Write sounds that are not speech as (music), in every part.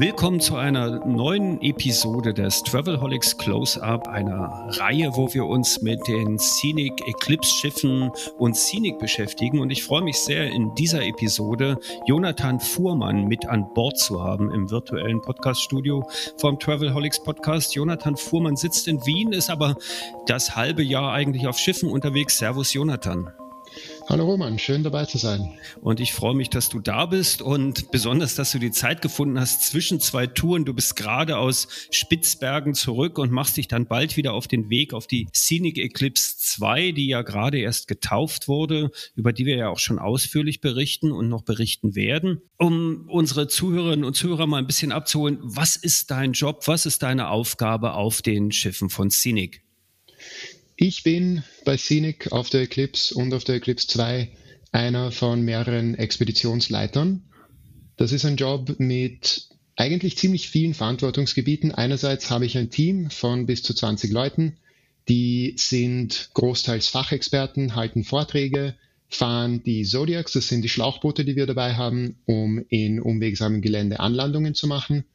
Willkommen zu einer neuen Episode des Travelholics Close-Up, einer Reihe, wo wir uns mit den Scenic Eclipse Schiffen und Scenic beschäftigen. Und ich freue mich sehr, in dieser Episode Jonathan Fuhrmann mit an Bord zu haben im virtuellen Podcaststudio vom Travelholics Podcast. Jonathan Fuhrmann sitzt in Wien, ist aber das halbe Jahr eigentlich auf Schiffen unterwegs. Servus, Jonathan. Hallo Roman, schön dabei zu sein. Und ich freue mich, dass du da bist und besonders, dass du die Zeit gefunden hast zwischen zwei Touren. Du bist gerade aus Spitzbergen zurück und machst dich dann bald wieder auf den Weg auf die Scenic Eclipse 2, die ja gerade erst getauft wurde, über die wir ja auch schon ausführlich berichten und noch berichten werden. Um unsere Zuhörerinnen und Zuhörer mal ein bisschen abzuholen, was ist dein Job, was ist deine Aufgabe auf den Schiffen von Scenic? Ich bin bei Scenic auf der Eclipse und auf der Eclipse 2 einer von mehreren Expeditionsleitern. Das ist ein Job mit eigentlich ziemlich vielen Verantwortungsgebieten. Einerseits habe ich ein Team von bis zu 20 Leuten, die sind großteils Fachexperten, halten Vorträge, fahren die Zodiacs, das sind die Schlauchboote, die wir dabei haben, um in unwegsamem Gelände Anlandungen zu machen.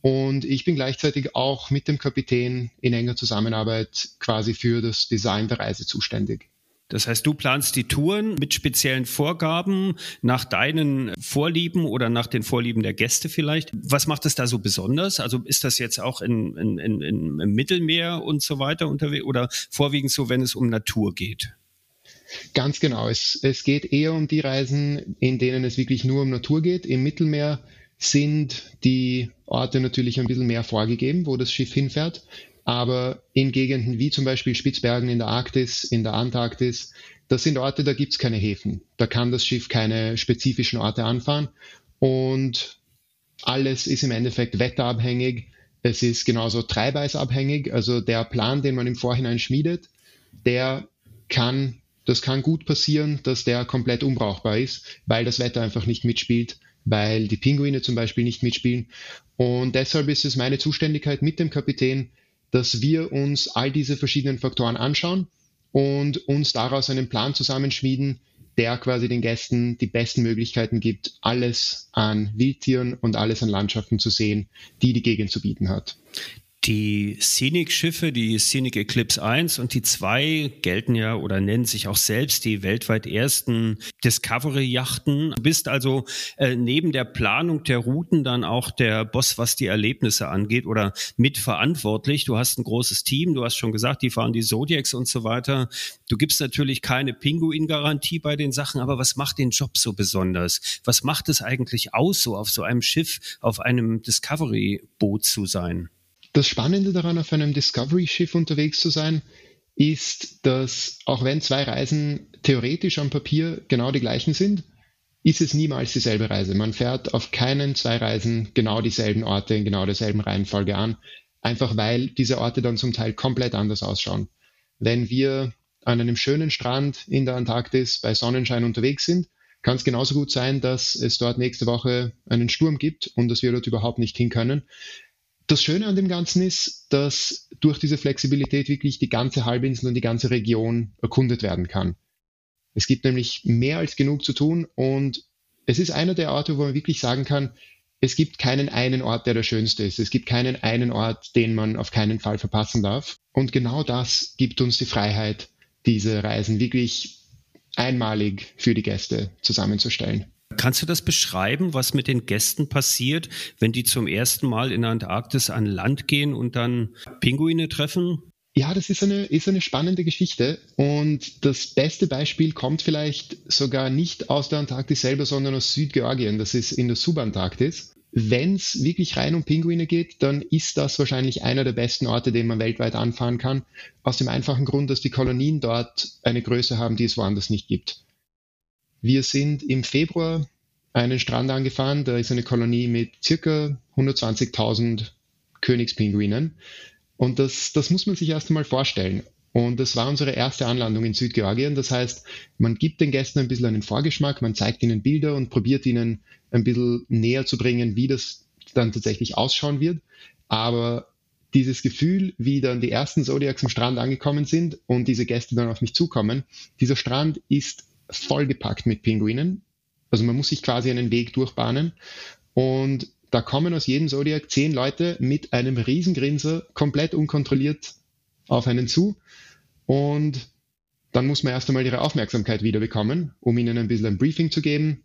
Und ich bin gleichzeitig auch mit dem Kapitän in enger Zusammenarbeit quasi für das Design der Reise zuständig. Das heißt, du planst die Touren mit speziellen Vorgaben nach deinen Vorlieben oder nach den Vorlieben der Gäste vielleicht. Was macht es da so besonders? Also ist das jetzt auch in, in, in, im Mittelmeer und so weiter unterwegs oder vorwiegend so, wenn es um Natur geht? Ganz genau. Es, es geht eher um die Reisen, in denen es wirklich nur um Natur geht. Im Mittelmeer sind die Orte natürlich ein bisschen mehr vorgegeben, wo das Schiff hinfährt. Aber in Gegenden wie zum Beispiel Spitzbergen in der Arktis, in der Antarktis, das sind Orte, da gibt's keine Häfen. Da kann das Schiff keine spezifischen Orte anfahren. Und alles ist im Endeffekt wetterabhängig. Es ist genauso treibeisabhängig. Also der Plan, den man im Vorhinein schmiedet, der kann, das kann gut passieren, dass der komplett unbrauchbar ist, weil das Wetter einfach nicht mitspielt weil die Pinguine zum Beispiel nicht mitspielen. Und deshalb ist es meine Zuständigkeit mit dem Kapitän, dass wir uns all diese verschiedenen Faktoren anschauen und uns daraus einen Plan zusammenschmieden, der quasi den Gästen die besten Möglichkeiten gibt, alles an Wildtieren und alles an Landschaften zu sehen, die die Gegend zu bieten hat. Die Scenic-Schiffe, die Scenic Eclipse 1 und die 2 gelten ja oder nennen sich auch selbst die weltweit ersten Discovery-Yachten. Du bist also äh, neben der Planung der Routen dann auch der Boss, was die Erlebnisse angeht oder mitverantwortlich. Du hast ein großes Team, du hast schon gesagt, die fahren die Zodiacs und so weiter. Du gibst natürlich keine Pinguin-Garantie bei den Sachen, aber was macht den Job so besonders? Was macht es eigentlich aus, so auf so einem Schiff, auf einem Discovery-Boot zu sein? Das Spannende daran, auf einem Discovery-Schiff unterwegs zu sein, ist, dass auch wenn zwei Reisen theoretisch am Papier genau die gleichen sind, ist es niemals dieselbe Reise. Man fährt auf keinen zwei Reisen genau dieselben Orte in genau derselben Reihenfolge an, einfach weil diese Orte dann zum Teil komplett anders ausschauen. Wenn wir an einem schönen Strand in der Antarktis bei Sonnenschein unterwegs sind, kann es genauso gut sein, dass es dort nächste Woche einen Sturm gibt und dass wir dort überhaupt nicht hin können. Das Schöne an dem Ganzen ist, dass durch diese Flexibilität wirklich die ganze Halbinsel und die ganze Region erkundet werden kann. Es gibt nämlich mehr als genug zu tun und es ist einer der Orte, wo man wirklich sagen kann, es gibt keinen einen Ort, der der schönste ist. Es gibt keinen einen Ort, den man auf keinen Fall verpassen darf. Und genau das gibt uns die Freiheit, diese Reisen wirklich einmalig für die Gäste zusammenzustellen. Kannst du das beschreiben, was mit den Gästen passiert, wenn die zum ersten Mal in der Antarktis an Land gehen und dann Pinguine treffen? Ja, das ist eine, ist eine spannende Geschichte. Und das beste Beispiel kommt vielleicht sogar nicht aus der Antarktis selber, sondern aus Südgeorgien. Das ist in der Subantarktis. Wenn es wirklich rein um Pinguine geht, dann ist das wahrscheinlich einer der besten Orte, den man weltweit anfahren kann. Aus dem einfachen Grund, dass die Kolonien dort eine Größe haben, die es woanders nicht gibt. Wir sind im Februar einen Strand angefahren, da ist eine Kolonie mit circa 120.000 Königspinguinen. Und das, das muss man sich erst einmal vorstellen. Und das war unsere erste Anlandung in Südgeorgien. Das heißt, man gibt den Gästen ein bisschen einen Vorgeschmack, man zeigt ihnen Bilder und probiert ihnen ein bisschen näher zu bringen, wie das dann tatsächlich ausschauen wird. Aber dieses Gefühl, wie dann die ersten Zodiacs am Strand angekommen sind und diese Gäste dann auf mich zukommen, dieser Strand ist vollgepackt mit Pinguinen. Also man muss sich quasi einen Weg durchbahnen. Und da kommen aus jedem Zodiac zehn Leute mit einem Riesengrinser komplett unkontrolliert auf einen zu. Und dann muss man erst einmal ihre Aufmerksamkeit wieder bekommen, um ihnen ein bisschen ein Briefing zu geben,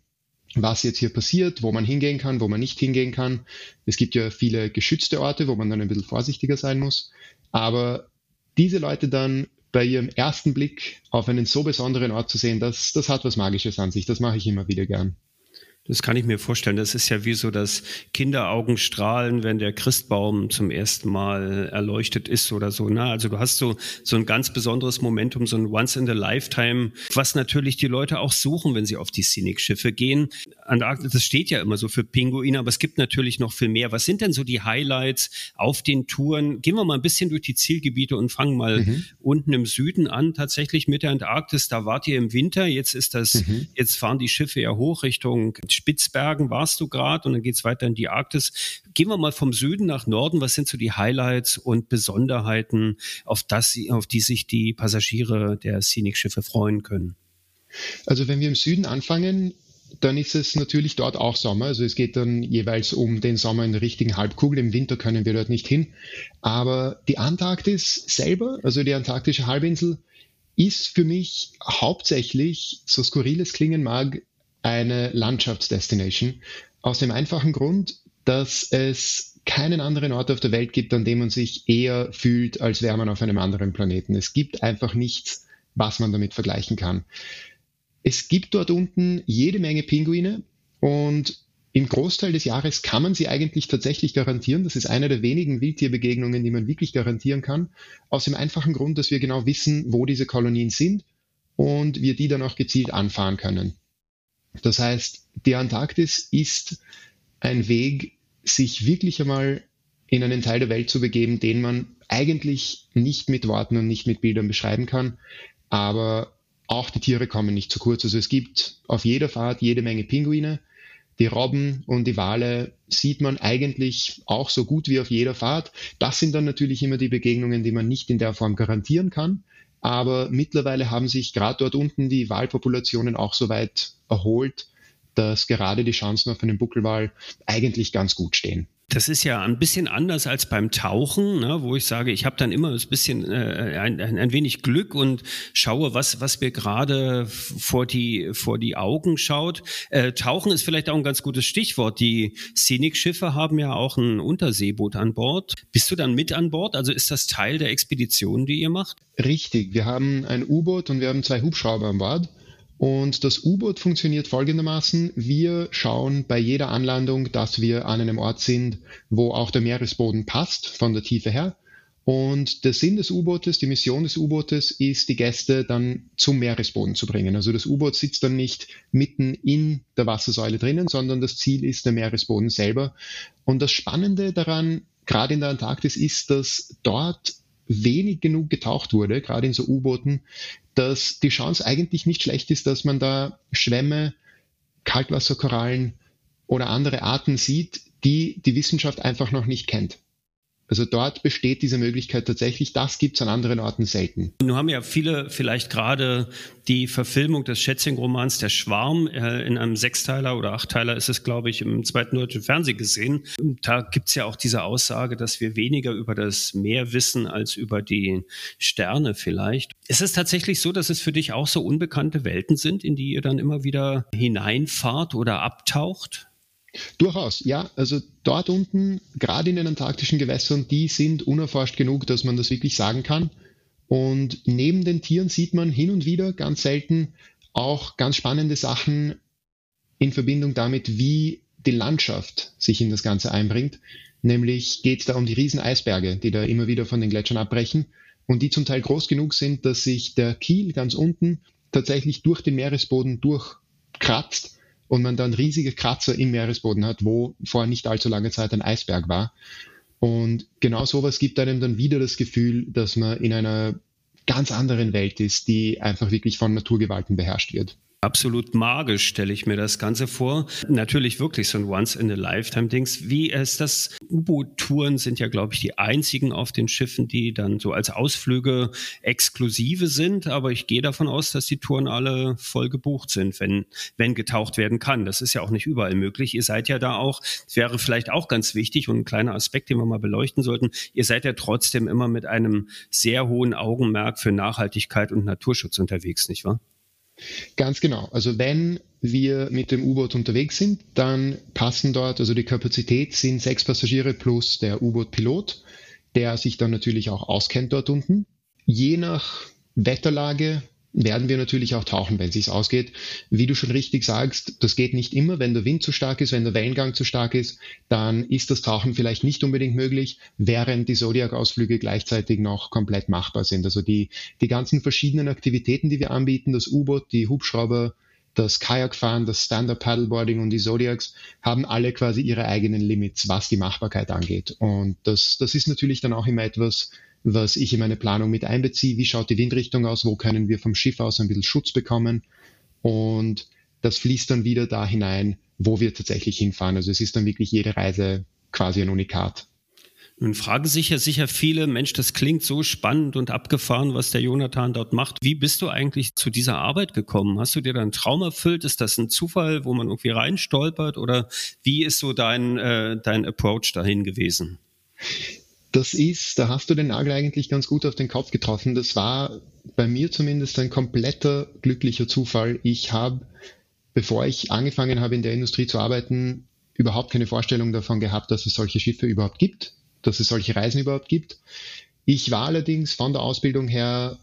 was jetzt hier passiert, wo man hingehen kann, wo man nicht hingehen kann. Es gibt ja viele geschützte Orte, wo man dann ein bisschen vorsichtiger sein muss. Aber diese Leute dann bei ihrem ersten Blick auf einen so besonderen Ort zu sehen, das, das hat was Magisches an sich. Das mache ich immer wieder gern. Das kann ich mir vorstellen. Das ist ja wie so das Kinderaugenstrahlen, wenn der Christbaum zum ersten Mal erleuchtet ist oder so. Ne? Also du hast so, so ein ganz besonderes Momentum, so ein Once in a Lifetime, was natürlich die Leute auch suchen, wenn sie auf die Scenic-Schiffe gehen. Antarktis, das steht ja immer so für Pinguine, aber es gibt natürlich noch viel mehr. Was sind denn so die Highlights auf den Touren? Gehen wir mal ein bisschen durch die Zielgebiete und fangen mal mhm. unten im Süden an, tatsächlich mit der Antarktis. Da wart ihr im Winter. Jetzt ist das, mhm. jetzt fahren die Schiffe ja hoch Richtung Spitzbergen warst du gerade und dann geht es weiter in die Arktis. Gehen wir mal vom Süden nach Norden. Was sind so die Highlights und Besonderheiten, auf, das, auf die sich die Passagiere der Scenic-Schiffe freuen können? Also wenn wir im Süden anfangen, dann ist es natürlich dort auch Sommer. Also es geht dann jeweils um den Sommer in der richtigen Halbkugel. Im Winter können wir dort nicht hin. Aber die Antarktis selber, also die antarktische Halbinsel, ist für mich hauptsächlich, so skurril es klingen mag, eine Landschaftsdestination. Aus dem einfachen Grund, dass es keinen anderen Ort auf der Welt gibt, an dem man sich eher fühlt, als wäre man auf einem anderen Planeten. Es gibt einfach nichts, was man damit vergleichen kann. Es gibt dort unten jede Menge Pinguine und im Großteil des Jahres kann man sie eigentlich tatsächlich garantieren. Das ist eine der wenigen Wildtierbegegnungen, die man wirklich garantieren kann. Aus dem einfachen Grund, dass wir genau wissen, wo diese Kolonien sind und wir die dann auch gezielt anfahren können. Das heißt, die Antarktis ist ein Weg, sich wirklich einmal in einen Teil der Welt zu begeben, den man eigentlich nicht mit Worten und nicht mit Bildern beschreiben kann. Aber auch die Tiere kommen nicht zu kurz. Also es gibt auf jeder Fahrt jede Menge Pinguine. Die Robben und die Wale sieht man eigentlich auch so gut wie auf jeder Fahrt. Das sind dann natürlich immer die Begegnungen, die man nicht in der Form garantieren kann. Aber mittlerweile haben sich gerade dort unten die Wahlpopulationen auch so weit erholt, dass gerade die Chancen auf einen Buckelwal eigentlich ganz gut stehen. Das ist ja ein bisschen anders als beim Tauchen, ne, wo ich sage, ich habe dann immer ein bisschen äh, ein, ein, wenig Glück und schaue, was, was mir gerade vor die, vor die Augen schaut. Äh, Tauchen ist vielleicht auch ein ganz gutes Stichwort. Die Scenic-Schiffe haben ja auch ein Unterseeboot an Bord. Bist du dann mit an Bord? Also ist das Teil der Expedition, die ihr macht? Richtig. Wir haben ein U-Boot und wir haben zwei Hubschrauber an Bord. Und das U-Boot funktioniert folgendermaßen. Wir schauen bei jeder Anlandung, dass wir an einem Ort sind, wo auch der Meeresboden passt von der Tiefe her. Und der Sinn des U-Bootes, die Mission des U-Bootes ist, die Gäste dann zum Meeresboden zu bringen. Also das U-Boot sitzt dann nicht mitten in der Wassersäule drinnen, sondern das Ziel ist der Meeresboden selber. Und das Spannende daran, gerade in der Antarktis, ist, dass dort wenig genug getaucht wurde, gerade in so U-Booten, dass die Chance eigentlich nicht schlecht ist, dass man da Schwämme, Kaltwasserkorallen oder andere Arten sieht, die die Wissenschaft einfach noch nicht kennt. Also dort besteht diese Möglichkeit tatsächlich. Das gibt es an anderen Orten selten. Nun haben ja viele vielleicht gerade die Verfilmung des Schätzing-Romans Der Schwarm äh, in einem Sechsteiler oder Achtteiler ist es, glaube ich, im zweiten deutschen Fernsehen gesehen. Da gibt es ja auch diese Aussage, dass wir weniger über das Meer wissen als über die Sterne vielleicht. Ist es tatsächlich so, dass es für dich auch so unbekannte Welten sind, in die ihr dann immer wieder hineinfahrt oder abtaucht? Durchaus, ja. Also dort unten, gerade in den antarktischen Gewässern, die sind unerforscht genug, dass man das wirklich sagen kann. Und neben den Tieren sieht man hin und wieder ganz selten auch ganz spannende Sachen in Verbindung damit, wie die Landschaft sich in das Ganze einbringt. Nämlich geht es da um die Rieseneisberge, die da immer wieder von den Gletschern abbrechen und die zum Teil groß genug sind, dass sich der Kiel ganz unten tatsächlich durch den Meeresboden durchkratzt und man dann riesige Kratzer im Meeresboden hat, wo vor nicht allzu langer Zeit ein Eisberg war. Und genau sowas gibt einem dann wieder das Gefühl, dass man in einer ganz anderen Welt ist, die einfach wirklich von Naturgewalten beherrscht wird. Absolut magisch stelle ich mir das Ganze vor. Natürlich wirklich so ein Once-in-a-Lifetime-Dings. Wie ist das? U-Boot-Touren sind ja, glaube ich, die einzigen auf den Schiffen, die dann so als Ausflüge exklusive sind. Aber ich gehe davon aus, dass die Touren alle voll gebucht sind, wenn, wenn getaucht werden kann. Das ist ja auch nicht überall möglich. Ihr seid ja da auch, wäre vielleicht auch ganz wichtig und ein kleiner Aspekt, den wir mal beleuchten sollten. Ihr seid ja trotzdem immer mit einem sehr hohen Augenmerk für Nachhaltigkeit und Naturschutz unterwegs, nicht wahr? Ganz genau. Also wenn wir mit dem U-Boot unterwegs sind, dann passen dort, also die Kapazität sind sechs Passagiere plus der U-Boot-Pilot, der sich dann natürlich auch auskennt dort unten. Je nach Wetterlage werden wir natürlich auch tauchen, wenn es sich ausgeht. Wie du schon richtig sagst, das geht nicht immer. Wenn der Wind zu stark ist, wenn der Wellengang zu stark ist, dann ist das Tauchen vielleicht nicht unbedingt möglich, während die Zodiac-Ausflüge gleichzeitig noch komplett machbar sind. Also die, die ganzen verschiedenen Aktivitäten, die wir anbieten, das U-Boot, die Hubschrauber, das Kajakfahren, das Stand-Up Paddleboarding und die Zodiacs haben alle quasi ihre eigenen Limits, was die Machbarkeit angeht. Und das, das ist natürlich dann auch immer etwas, was ich in meine Planung mit einbeziehe. Wie schaut die Windrichtung aus? Wo können wir vom Schiff aus ein bisschen Schutz bekommen? Und das fließt dann wieder da hinein, wo wir tatsächlich hinfahren. Also es ist dann wirklich jede Reise quasi ein Unikat. Nun fragen sich ja sicher viele, Mensch, das klingt so spannend und abgefahren, was der Jonathan dort macht. Wie bist du eigentlich zu dieser Arbeit gekommen? Hast du dir da einen Traum erfüllt? Ist das ein Zufall, wo man irgendwie reinstolpert? Oder wie ist so dein, äh, dein Approach dahin gewesen? Das ist, da hast du den Nagel eigentlich ganz gut auf den Kopf getroffen. Das war bei mir zumindest ein kompletter glücklicher Zufall. Ich habe, bevor ich angefangen habe in der Industrie zu arbeiten, überhaupt keine Vorstellung davon gehabt, dass es solche Schiffe überhaupt gibt, dass es solche Reisen überhaupt gibt. Ich war allerdings von der Ausbildung her,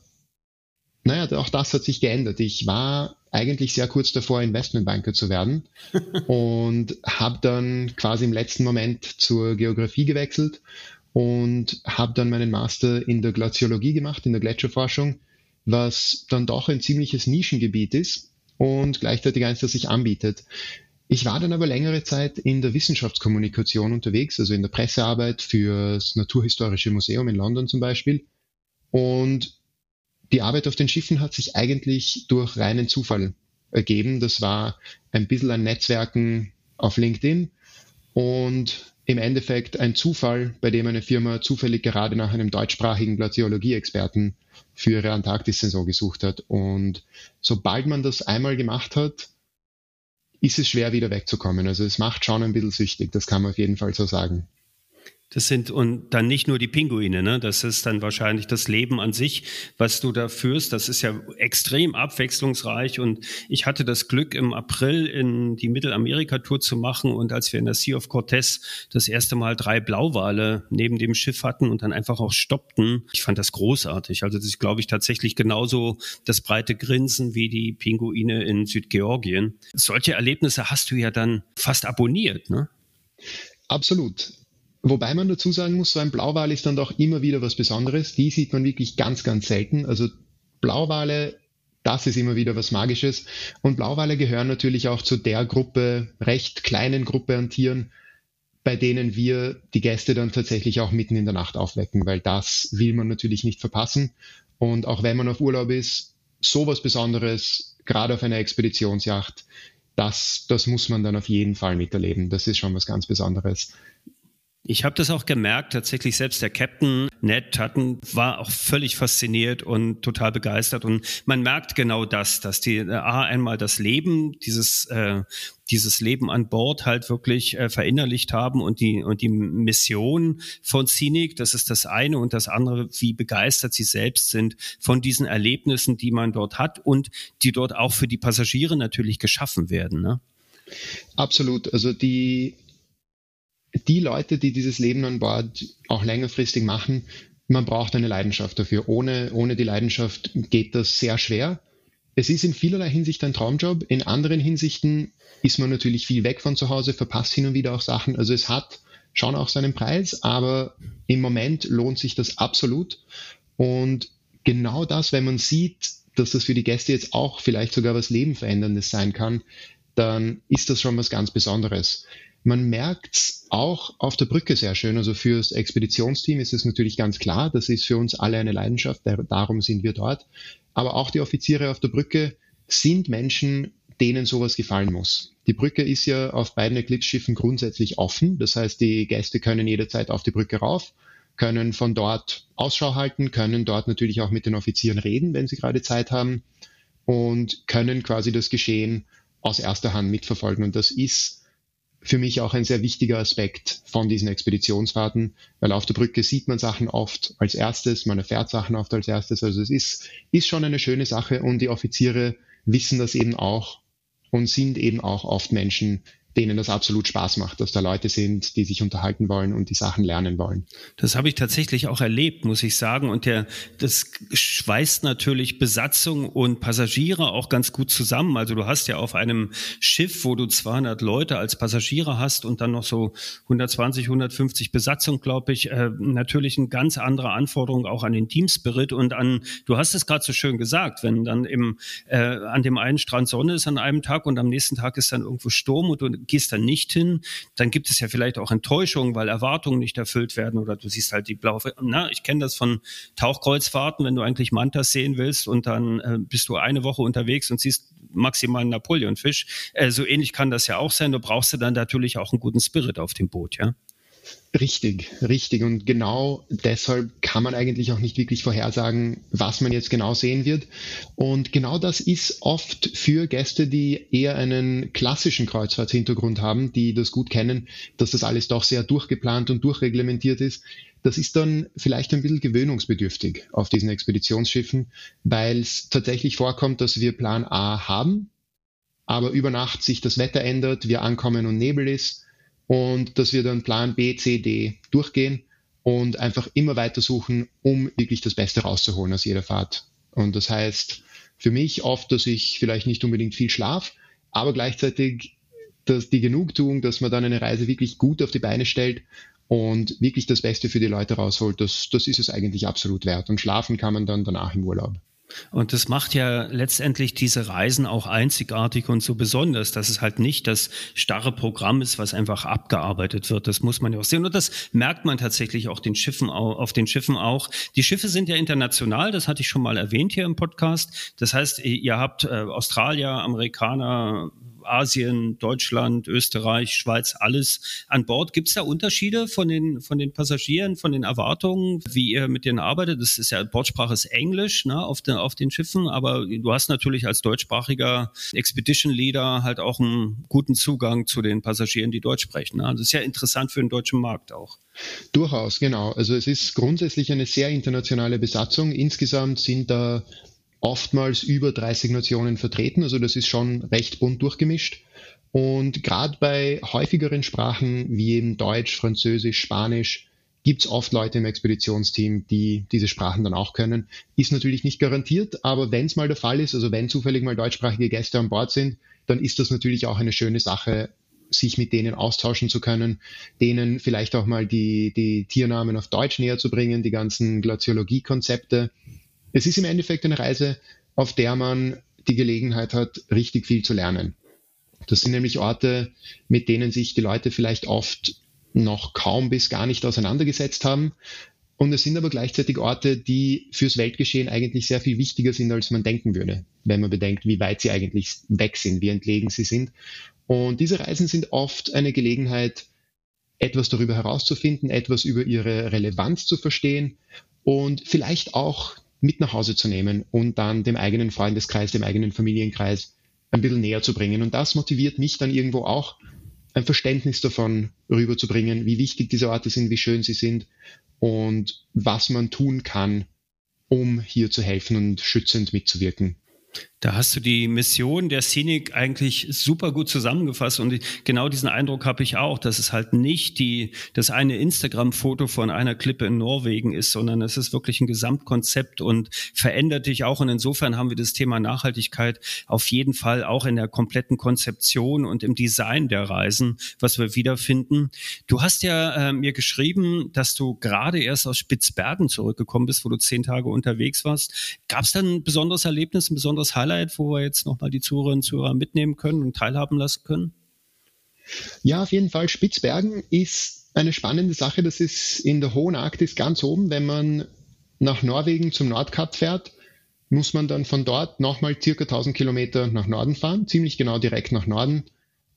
naja, auch das hat sich geändert. Ich war eigentlich sehr kurz davor, Investmentbanker zu werden (laughs) und habe dann quasi im letzten Moment zur Geografie gewechselt und habe dann meinen Master in der Glaziologie gemacht, in der Gletscherforschung, was dann doch ein ziemliches Nischengebiet ist und gleichzeitig eins, das sich anbietet. Ich war dann aber längere Zeit in der Wissenschaftskommunikation unterwegs, also in der Pressearbeit für das Naturhistorische Museum in London zum Beispiel. Und die Arbeit auf den Schiffen hat sich eigentlich durch reinen Zufall ergeben. Das war ein bisschen ein Netzwerken auf LinkedIn und im Endeffekt ein Zufall, bei dem eine Firma zufällig gerade nach einem deutschsprachigen Glaziologie-Experten für ihre Antarktis-Saison gesucht hat. Und sobald man das einmal gemacht hat, ist es schwer wieder wegzukommen. Also es macht schon ein bisschen süchtig, das kann man auf jeden Fall so sagen. Das sind und dann nicht nur die Pinguine, ne? Das ist dann wahrscheinlich das Leben an sich, was du da führst. Das ist ja extrem abwechslungsreich und ich hatte das Glück, im April in die Mittelamerika-Tour zu machen und als wir in der Sea of Cortez das erste Mal drei Blauwale neben dem Schiff hatten und dann einfach auch stoppten, ich fand das großartig. Also das ist, glaube ich, tatsächlich genauso das breite Grinsen wie die Pinguine in Südgeorgien. Solche Erlebnisse hast du ja dann fast abonniert, ne? Absolut. Wobei man dazu sagen muss, so ein Blauwal ist dann doch immer wieder was Besonderes. Die sieht man wirklich ganz, ganz selten. Also Blauwale, das ist immer wieder was Magisches. Und Blauwale gehören natürlich auch zu der Gruppe, recht kleinen Gruppe an Tieren, bei denen wir die Gäste dann tatsächlich auch mitten in der Nacht aufwecken, weil das will man natürlich nicht verpassen. Und auch wenn man auf Urlaub ist, sowas Besonderes, gerade auf einer Expeditionsjacht, das, das muss man dann auf jeden Fall miterleben. Das ist schon was ganz Besonderes. Ich habe das auch gemerkt, tatsächlich selbst der Captain Ned Tutton war auch völlig fasziniert und total begeistert und man merkt genau das, dass die äh, A einmal das Leben, dieses äh, dieses Leben an Bord halt wirklich äh, verinnerlicht haben und die und die Mission von Scenic, das ist das eine und das andere, wie begeistert sie selbst sind von diesen Erlebnissen, die man dort hat und die dort auch für die Passagiere natürlich geschaffen werden. Ne? Absolut. Also die die Leute, die dieses Leben an Bord auch längerfristig machen, man braucht eine Leidenschaft dafür. Ohne, ohne die Leidenschaft geht das sehr schwer. Es ist in vielerlei Hinsicht ein Traumjob. In anderen Hinsichten ist man natürlich viel weg von zu Hause, verpasst hin und wieder auch Sachen. Also es hat schon auch seinen Preis, aber im Moment lohnt sich das absolut. Und genau das, wenn man sieht, dass das für die Gäste jetzt auch vielleicht sogar was Lebenveränderndes sein kann, dann ist das schon was ganz Besonderes. Man merkt es auch auf der Brücke sehr schön. Also fürs Expeditionsteam ist es natürlich ganz klar, das ist für uns alle eine Leidenschaft, darum sind wir dort. Aber auch die Offiziere auf der Brücke sind Menschen, denen sowas gefallen muss. Die Brücke ist ja auf beiden Eclipse-Schiffen grundsätzlich offen. Das heißt, die Gäste können jederzeit auf die Brücke rauf, können von dort Ausschau halten, können dort natürlich auch mit den Offizieren reden, wenn sie gerade Zeit haben und können quasi das Geschehen aus erster Hand mitverfolgen. Und das ist für mich auch ein sehr wichtiger Aspekt von diesen Expeditionsfahrten, weil auf der Brücke sieht man Sachen oft als erstes, man erfährt Sachen oft als erstes. Also es ist, ist schon eine schöne Sache und die Offiziere wissen das eben auch und sind eben auch oft Menschen, denen das absolut Spaß macht, dass da Leute sind, die sich unterhalten wollen und die Sachen lernen wollen. Das habe ich tatsächlich auch erlebt, muss ich sagen. Und der, das schweißt natürlich Besatzung und Passagiere auch ganz gut zusammen. Also du hast ja auf einem Schiff, wo du 200 Leute als Passagiere hast und dann noch so 120, 150 Besatzung, glaube ich, äh, natürlich eine ganz andere Anforderung auch an den Teamspirit und an, du hast es gerade so schön gesagt, wenn dann im, äh, an dem einen Strand Sonne ist an einem Tag und am nächsten Tag ist dann irgendwo Sturm und du gehst dann nicht hin, dann gibt es ja vielleicht auch Enttäuschungen, weil Erwartungen nicht erfüllt werden oder du siehst halt die blaue, na, ich kenne das von Tauchkreuzfahrten, wenn du eigentlich Mantas sehen willst und dann äh, bist du eine Woche unterwegs und siehst maximal einen Napoleonfisch. Äh, so ähnlich kann das ja auch sein. Du brauchst dann natürlich auch einen guten Spirit auf dem Boot, ja. Richtig, richtig. Und genau deshalb kann man eigentlich auch nicht wirklich vorhersagen, was man jetzt genau sehen wird. Und genau das ist oft für Gäste, die eher einen klassischen Kreuzfahrtshintergrund haben, die das gut kennen, dass das alles doch sehr durchgeplant und durchreglementiert ist. Das ist dann vielleicht ein bisschen gewöhnungsbedürftig auf diesen Expeditionsschiffen, weil es tatsächlich vorkommt, dass wir Plan A haben, aber über Nacht sich das Wetter ändert, wir ankommen und Nebel ist und dass wir dann Plan B, C, D durchgehen und einfach immer weiter suchen, um wirklich das Beste rauszuholen aus jeder Fahrt. Und das heißt für mich oft, dass ich vielleicht nicht unbedingt viel schlaf, aber gleichzeitig dass die Genugtuung, dass man dann eine Reise wirklich gut auf die Beine stellt und wirklich das Beste für die Leute rausholt, das, das ist es eigentlich absolut wert. Und schlafen kann man dann danach im Urlaub. Und das macht ja letztendlich diese Reisen auch einzigartig und so besonders, dass es halt nicht das starre Programm ist, was einfach abgearbeitet wird. Das muss man ja auch sehen. Und das merkt man tatsächlich auch den Schiffen, auf den Schiffen auch. Die Schiffe sind ja international, das hatte ich schon mal erwähnt hier im Podcast. Das heißt, ihr habt äh, Australier, Amerikaner, Asien, Deutschland, Österreich, Schweiz, alles an Bord. Gibt es da Unterschiede von den, von den Passagieren, von den Erwartungen, wie ihr mit denen arbeitet? Das ist ja, Bordsprache ist Englisch ne, auf, den, auf den Schiffen, aber du hast natürlich als deutschsprachiger Expedition Leader halt auch einen guten Zugang zu den Passagieren, die Deutsch sprechen. Ne? Das ist ja interessant für den deutschen Markt auch. Durchaus, genau. Also es ist grundsätzlich eine sehr internationale Besatzung. Insgesamt sind da oftmals über 30 Nationen vertreten. Also das ist schon recht bunt durchgemischt. Und gerade bei häufigeren Sprachen wie eben Deutsch, Französisch, Spanisch gibt es oft Leute im Expeditionsteam, die diese Sprachen dann auch können. Ist natürlich nicht garantiert, aber wenn es mal der Fall ist, also wenn zufällig mal deutschsprachige Gäste an Bord sind, dann ist das natürlich auch eine schöne Sache, sich mit denen austauschen zu können, denen vielleicht auch mal die, die Tiernamen auf Deutsch näher zu bringen, die ganzen Glaziologie-Konzepte es ist im Endeffekt eine Reise, auf der man die Gelegenheit hat, richtig viel zu lernen. Das sind nämlich Orte, mit denen sich die Leute vielleicht oft noch kaum bis gar nicht auseinandergesetzt haben. Und es sind aber gleichzeitig Orte, die fürs Weltgeschehen eigentlich sehr viel wichtiger sind, als man denken würde, wenn man bedenkt, wie weit sie eigentlich weg sind, wie entlegen sie sind. Und diese Reisen sind oft eine Gelegenheit, etwas darüber herauszufinden, etwas über ihre Relevanz zu verstehen und vielleicht auch mit nach Hause zu nehmen und dann dem eigenen Freundeskreis, dem eigenen Familienkreis ein bisschen näher zu bringen. Und das motiviert mich dann irgendwo auch, ein Verständnis davon rüberzubringen, wie wichtig diese Orte sind, wie schön sie sind und was man tun kann, um hier zu helfen und schützend mitzuwirken. Da hast du die Mission der Scenic eigentlich super gut zusammengefasst und genau diesen Eindruck habe ich auch, dass es halt nicht die, das eine Instagram-Foto von einer Klippe in Norwegen ist, sondern es ist wirklich ein Gesamtkonzept und verändert dich auch. Und insofern haben wir das Thema Nachhaltigkeit auf jeden Fall auch in der kompletten Konzeption und im Design der Reisen, was wir wiederfinden. Du hast ja äh, mir geschrieben, dass du gerade erst aus Spitzbergen zurückgekommen bist, wo du zehn Tage unterwegs warst. Gab es dann ein besonderes Erlebnis, ein besonderes Highlight? Highlight, wo wir jetzt nochmal die Zuhörerinnen und Zuhörer mitnehmen können und teilhaben lassen können? Ja, auf jeden Fall. Spitzbergen ist eine spannende Sache. Das ist in der hohen Arktis ganz oben. Wenn man nach Norwegen zum Nordkap fährt, muss man dann von dort nochmal circa 1000 Kilometer nach Norden fahren, ziemlich genau direkt nach Norden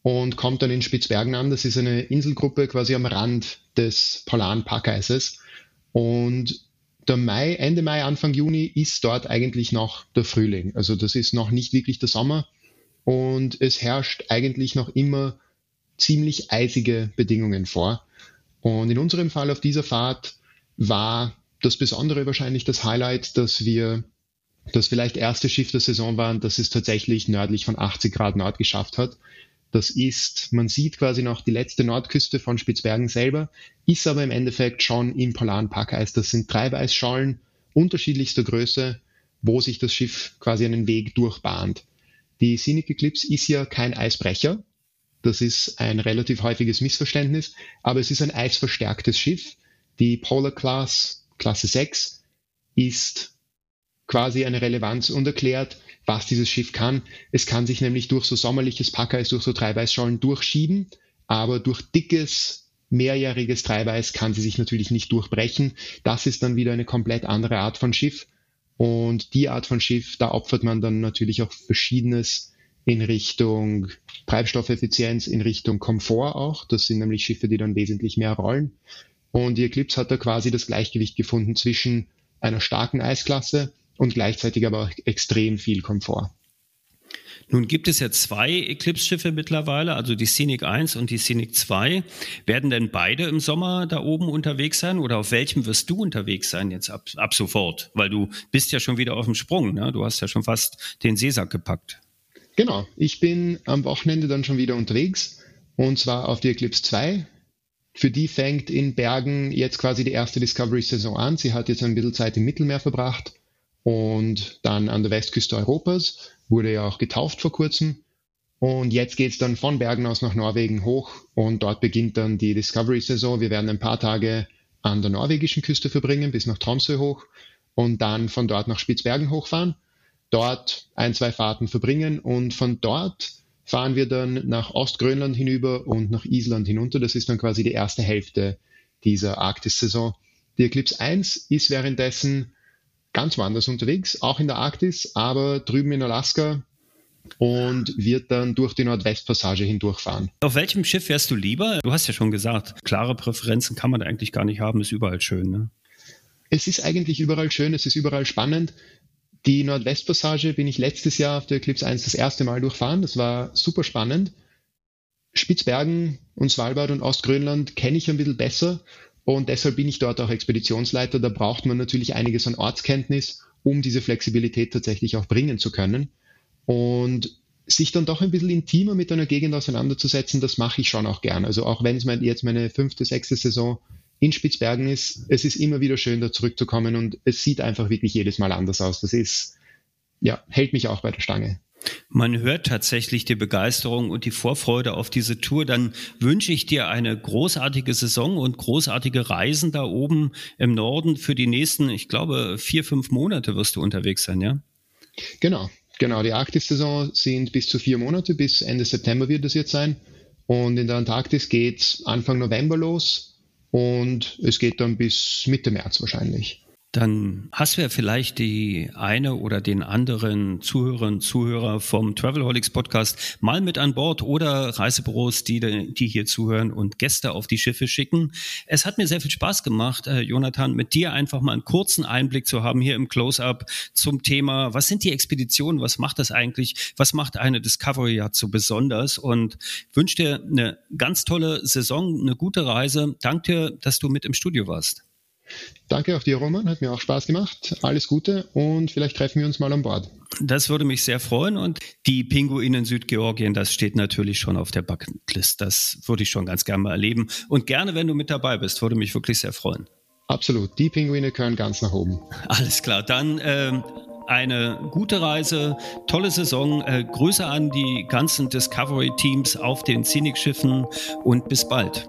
und kommt dann in Spitzbergen an. Das ist eine Inselgruppe quasi am Rand des polaren Packeises. Und der Mai, Ende Mai, Anfang Juni ist dort eigentlich noch der Frühling. Also das ist noch nicht wirklich der Sommer und es herrscht eigentlich noch immer ziemlich eisige Bedingungen vor. Und in unserem Fall auf dieser Fahrt war das Besondere wahrscheinlich das Highlight, dass wir das vielleicht erste Schiff der Saison waren, das es tatsächlich nördlich von 80 Grad Nord geschafft hat. Das ist, man sieht quasi noch die letzte Nordküste von Spitzbergen selber, ist aber im Endeffekt schon im polaren Packeis. Das sind drei Weißschollen unterschiedlichster Größe, wo sich das Schiff quasi einen Weg durchbahnt. Die Scenic Eclipse ist ja kein Eisbrecher. Das ist ein relativ häufiges Missverständnis, aber es ist ein eisverstärktes Schiff. Die Polar Class, Klasse 6, ist quasi eine Relevanz und erklärt, was dieses Schiff kann. Es kann sich nämlich durch so sommerliches Packeis, durch so Treibeißschollen durchschieben, aber durch dickes, mehrjähriges Treibeiß kann sie sich natürlich nicht durchbrechen. Das ist dann wieder eine komplett andere Art von Schiff. Und die Art von Schiff, da opfert man dann natürlich auch Verschiedenes in Richtung Treibstoffeffizienz, in Richtung Komfort auch. Das sind nämlich Schiffe, die dann wesentlich mehr rollen. Und die Eclipse hat da quasi das Gleichgewicht gefunden zwischen einer starken Eisklasse und gleichzeitig aber auch extrem viel Komfort. Nun gibt es ja zwei Eclipse-Schiffe mittlerweile, also die Scenic 1 und die Scenic 2. Werden denn beide im Sommer da oben unterwegs sein oder auf welchem wirst du unterwegs sein jetzt ab, ab sofort? Weil du bist ja schon wieder auf dem Sprung, ne? du hast ja schon fast den Seesack gepackt. Genau, ich bin am Wochenende dann schon wieder unterwegs und zwar auf die Eclipse 2. Für die fängt in Bergen jetzt quasi die erste Discovery-Saison an. Sie hat jetzt ein bisschen Zeit im Mittelmeer verbracht und dann an der Westküste Europas, wurde ja auch getauft vor kurzem. Und jetzt geht's dann von Bergen aus nach Norwegen hoch und dort beginnt dann die Discovery-Saison. Wir werden ein paar Tage an der norwegischen Küste verbringen, bis nach Tromsø hoch und dann von dort nach Spitzbergen hochfahren, dort ein, zwei Fahrten verbringen und von dort fahren wir dann nach Ostgrönland hinüber und nach Island hinunter. Das ist dann quasi die erste Hälfte dieser Arktis-Saison. Die Eclipse 1 ist währenddessen ganz woanders unterwegs, auch in der Arktis, aber drüben in Alaska und wird dann durch die Nordwestpassage hindurchfahren. Auf welchem Schiff wärst du lieber? Du hast ja schon gesagt, klare Präferenzen kann man eigentlich gar nicht haben, ist überall schön. Ne? Es ist eigentlich überall schön, es ist überall spannend. Die Nordwestpassage bin ich letztes Jahr auf der Eclipse 1 das erste Mal durchfahren. Das war super spannend. Spitzbergen und Svalbard und Ostgrönland kenne ich ein bisschen besser und deshalb bin ich dort auch Expeditionsleiter. Da braucht man natürlich einiges an Ortskenntnis, um diese Flexibilität tatsächlich auch bringen zu können. Und sich dann doch ein bisschen intimer mit einer Gegend auseinanderzusetzen, das mache ich schon auch gern. Also auch wenn es mein, jetzt meine fünfte, sechste Saison in Spitzbergen ist, es ist immer wieder schön, da zurückzukommen und es sieht einfach wirklich jedes Mal anders aus. Das ist, ja, hält mich auch bei der Stange. Man hört tatsächlich die Begeisterung und die Vorfreude auf diese Tour. Dann wünsche ich dir eine großartige Saison und großartige Reisen da oben im Norden für die nächsten, ich glaube, vier, fünf Monate wirst du unterwegs sein, ja? Genau, genau. Die Arktis-Saison sind bis zu vier Monate, bis Ende September wird es jetzt sein. Und in der Antarktis geht Anfang November los und es geht dann bis Mitte März wahrscheinlich dann hast du ja vielleicht die eine oder den anderen Zuhörerinnen Zuhörer vom Travelholics Podcast mal mit an Bord oder Reisebüros, die, die hier zuhören und Gäste auf die Schiffe schicken. Es hat mir sehr viel Spaß gemacht, äh, Jonathan, mit dir einfach mal einen kurzen Einblick zu haben hier im Close-Up zum Thema, was sind die Expeditionen, was macht das eigentlich, was macht eine Discovery Yacht so besonders und wünsche dir eine ganz tolle Saison, eine gute Reise. Danke dir, dass du mit im Studio warst. Danke auch dir, Roman. Hat mir auch Spaß gemacht. Alles Gute und vielleicht treffen wir uns mal an Bord. Das würde mich sehr freuen. Und die Pinguine in Südgeorgien, das steht natürlich schon auf der Bucketlist. Das würde ich schon ganz gerne mal erleben. Und gerne, wenn du mit dabei bist, würde mich wirklich sehr freuen. Absolut. Die Pinguine können ganz nach oben. Alles klar. Dann äh, eine gute Reise, tolle Saison. Äh, Grüße an die ganzen Discovery-Teams auf den Scenic-Schiffen und bis bald.